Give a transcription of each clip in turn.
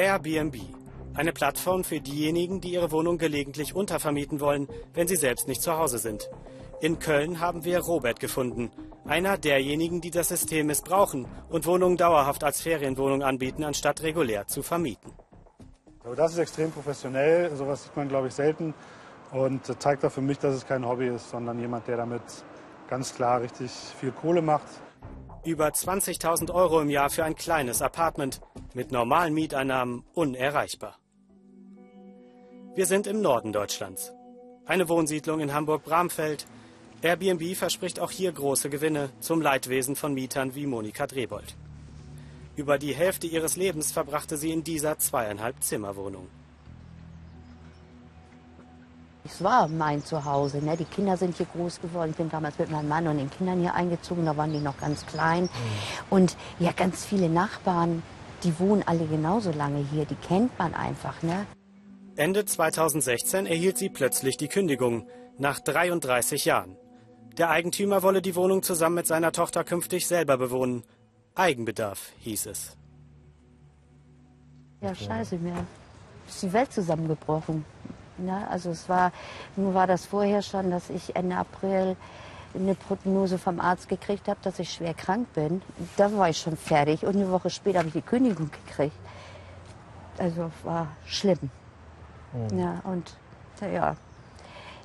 Airbnb. Eine Plattform für diejenigen, die ihre Wohnung gelegentlich untervermieten wollen, wenn sie selbst nicht zu Hause sind. In Köln haben wir Robert gefunden. Einer derjenigen, die das System missbrauchen und Wohnungen dauerhaft als Ferienwohnung anbieten, anstatt regulär zu vermieten. Also das ist extrem professionell. Sowas sieht man, glaube ich, selten. Und zeigt auch für mich, dass es kein Hobby ist, sondern jemand, der damit ganz klar richtig viel Kohle macht. Über 20.000 Euro im Jahr für ein kleines Apartment. Mit normalen Mieteinnahmen unerreichbar. Wir sind im Norden Deutschlands. Eine Wohnsiedlung in Hamburg-Bramfeld. Airbnb verspricht auch hier große Gewinne zum Leidwesen von Mietern wie Monika Drebold. Über die Hälfte ihres Lebens verbrachte sie in dieser zweieinhalb Zimmerwohnung. Es war mein Zuhause. Ne? Die Kinder sind hier groß geworden. Ich bin damals mit meinem Mann und den Kindern hier eingezogen. Da waren die noch ganz klein. Mhm. Und ja, ganz viele Nachbarn, die wohnen alle genauso lange hier. Die kennt man einfach. Ne? Ende 2016 erhielt sie plötzlich die Kündigung, nach 33 Jahren. Der Eigentümer wolle die Wohnung zusammen mit seiner Tochter künftig selber bewohnen. Eigenbedarf hieß es. Ja, scheiße, mir ist die Welt zusammengebrochen. Ja, also es war, nur war das vorher schon, dass ich Ende April eine Prognose vom Arzt gekriegt habe, dass ich schwer krank bin. Da war ich schon fertig und eine Woche später habe ich die Kündigung gekriegt. Also war schlimm. Mhm. Ja, und ja,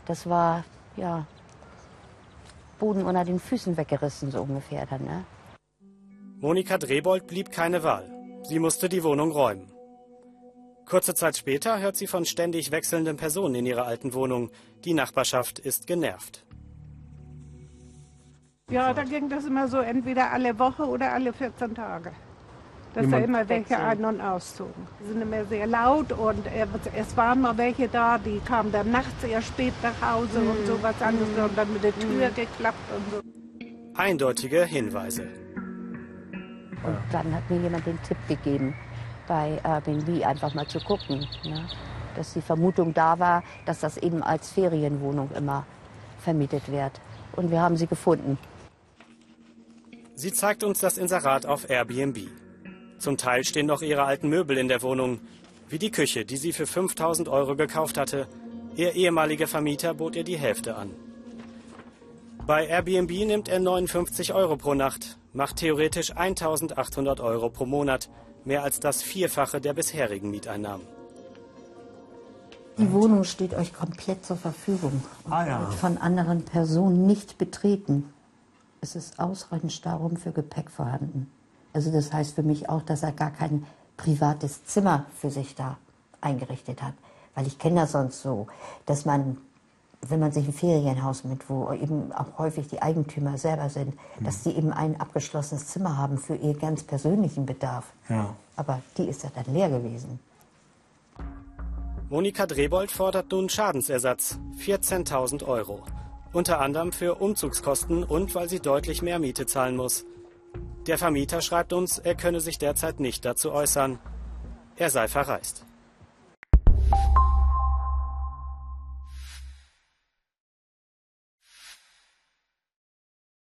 das war ja Boden unter den Füßen weggerissen, so ungefähr dann. Ne? Monika Drebold blieb keine Wahl. Sie musste die Wohnung räumen. Kurze Zeit später hört sie von ständig wechselnden Personen in ihrer alten Wohnung. Die Nachbarschaft ist genervt. Ja, da ging das immer so entweder alle Woche oder alle 14 Tage. Dass da immer welche ein- und auszogen. Die sind immer sehr laut und es waren mal welche da, die kamen dann nachts sehr spät nach Hause mhm. und sowas anderes mhm. und dann mit der Tür mhm. geklappt und so. Eindeutige Hinweise. Und dann hat mir jemand den Tipp gegeben, bei Airbnb einfach mal zu gucken. Ne? Dass die Vermutung da war, dass das eben als Ferienwohnung immer vermietet wird. Und wir haben sie gefunden. Sie zeigt uns das Inserat auf Airbnb. Zum Teil stehen noch ihre alten Möbel in der Wohnung, wie die Küche, die sie für 5000 Euro gekauft hatte. Ihr ehemaliger Vermieter bot ihr die Hälfte an. Bei Airbnb nimmt er 59 Euro pro Nacht, macht theoretisch 1800 Euro pro Monat, mehr als das Vierfache der bisherigen Mieteinnahmen. Die Wohnung steht euch komplett zur Verfügung und ah, ja. wird von anderen Personen nicht betreten. Es ist ausreichend Stauraum für Gepäck vorhanden. Also das heißt für mich auch, dass er gar kein privates Zimmer für sich da eingerichtet hat. Weil ich kenne das sonst so, dass man wenn man sich ein Ferienhaus mit, wo eben auch häufig die Eigentümer selber sind, mhm. dass die eben ein abgeschlossenes Zimmer haben für ihr ganz persönlichen Bedarf. Ja. Aber die ist ja dann leer gewesen. Monika Drebold fordert nun Schadensersatz, 14.000 Euro. Unter anderem für Umzugskosten und weil sie deutlich mehr Miete zahlen muss. Der Vermieter schreibt uns, er könne sich derzeit nicht dazu äußern. Er sei verreist.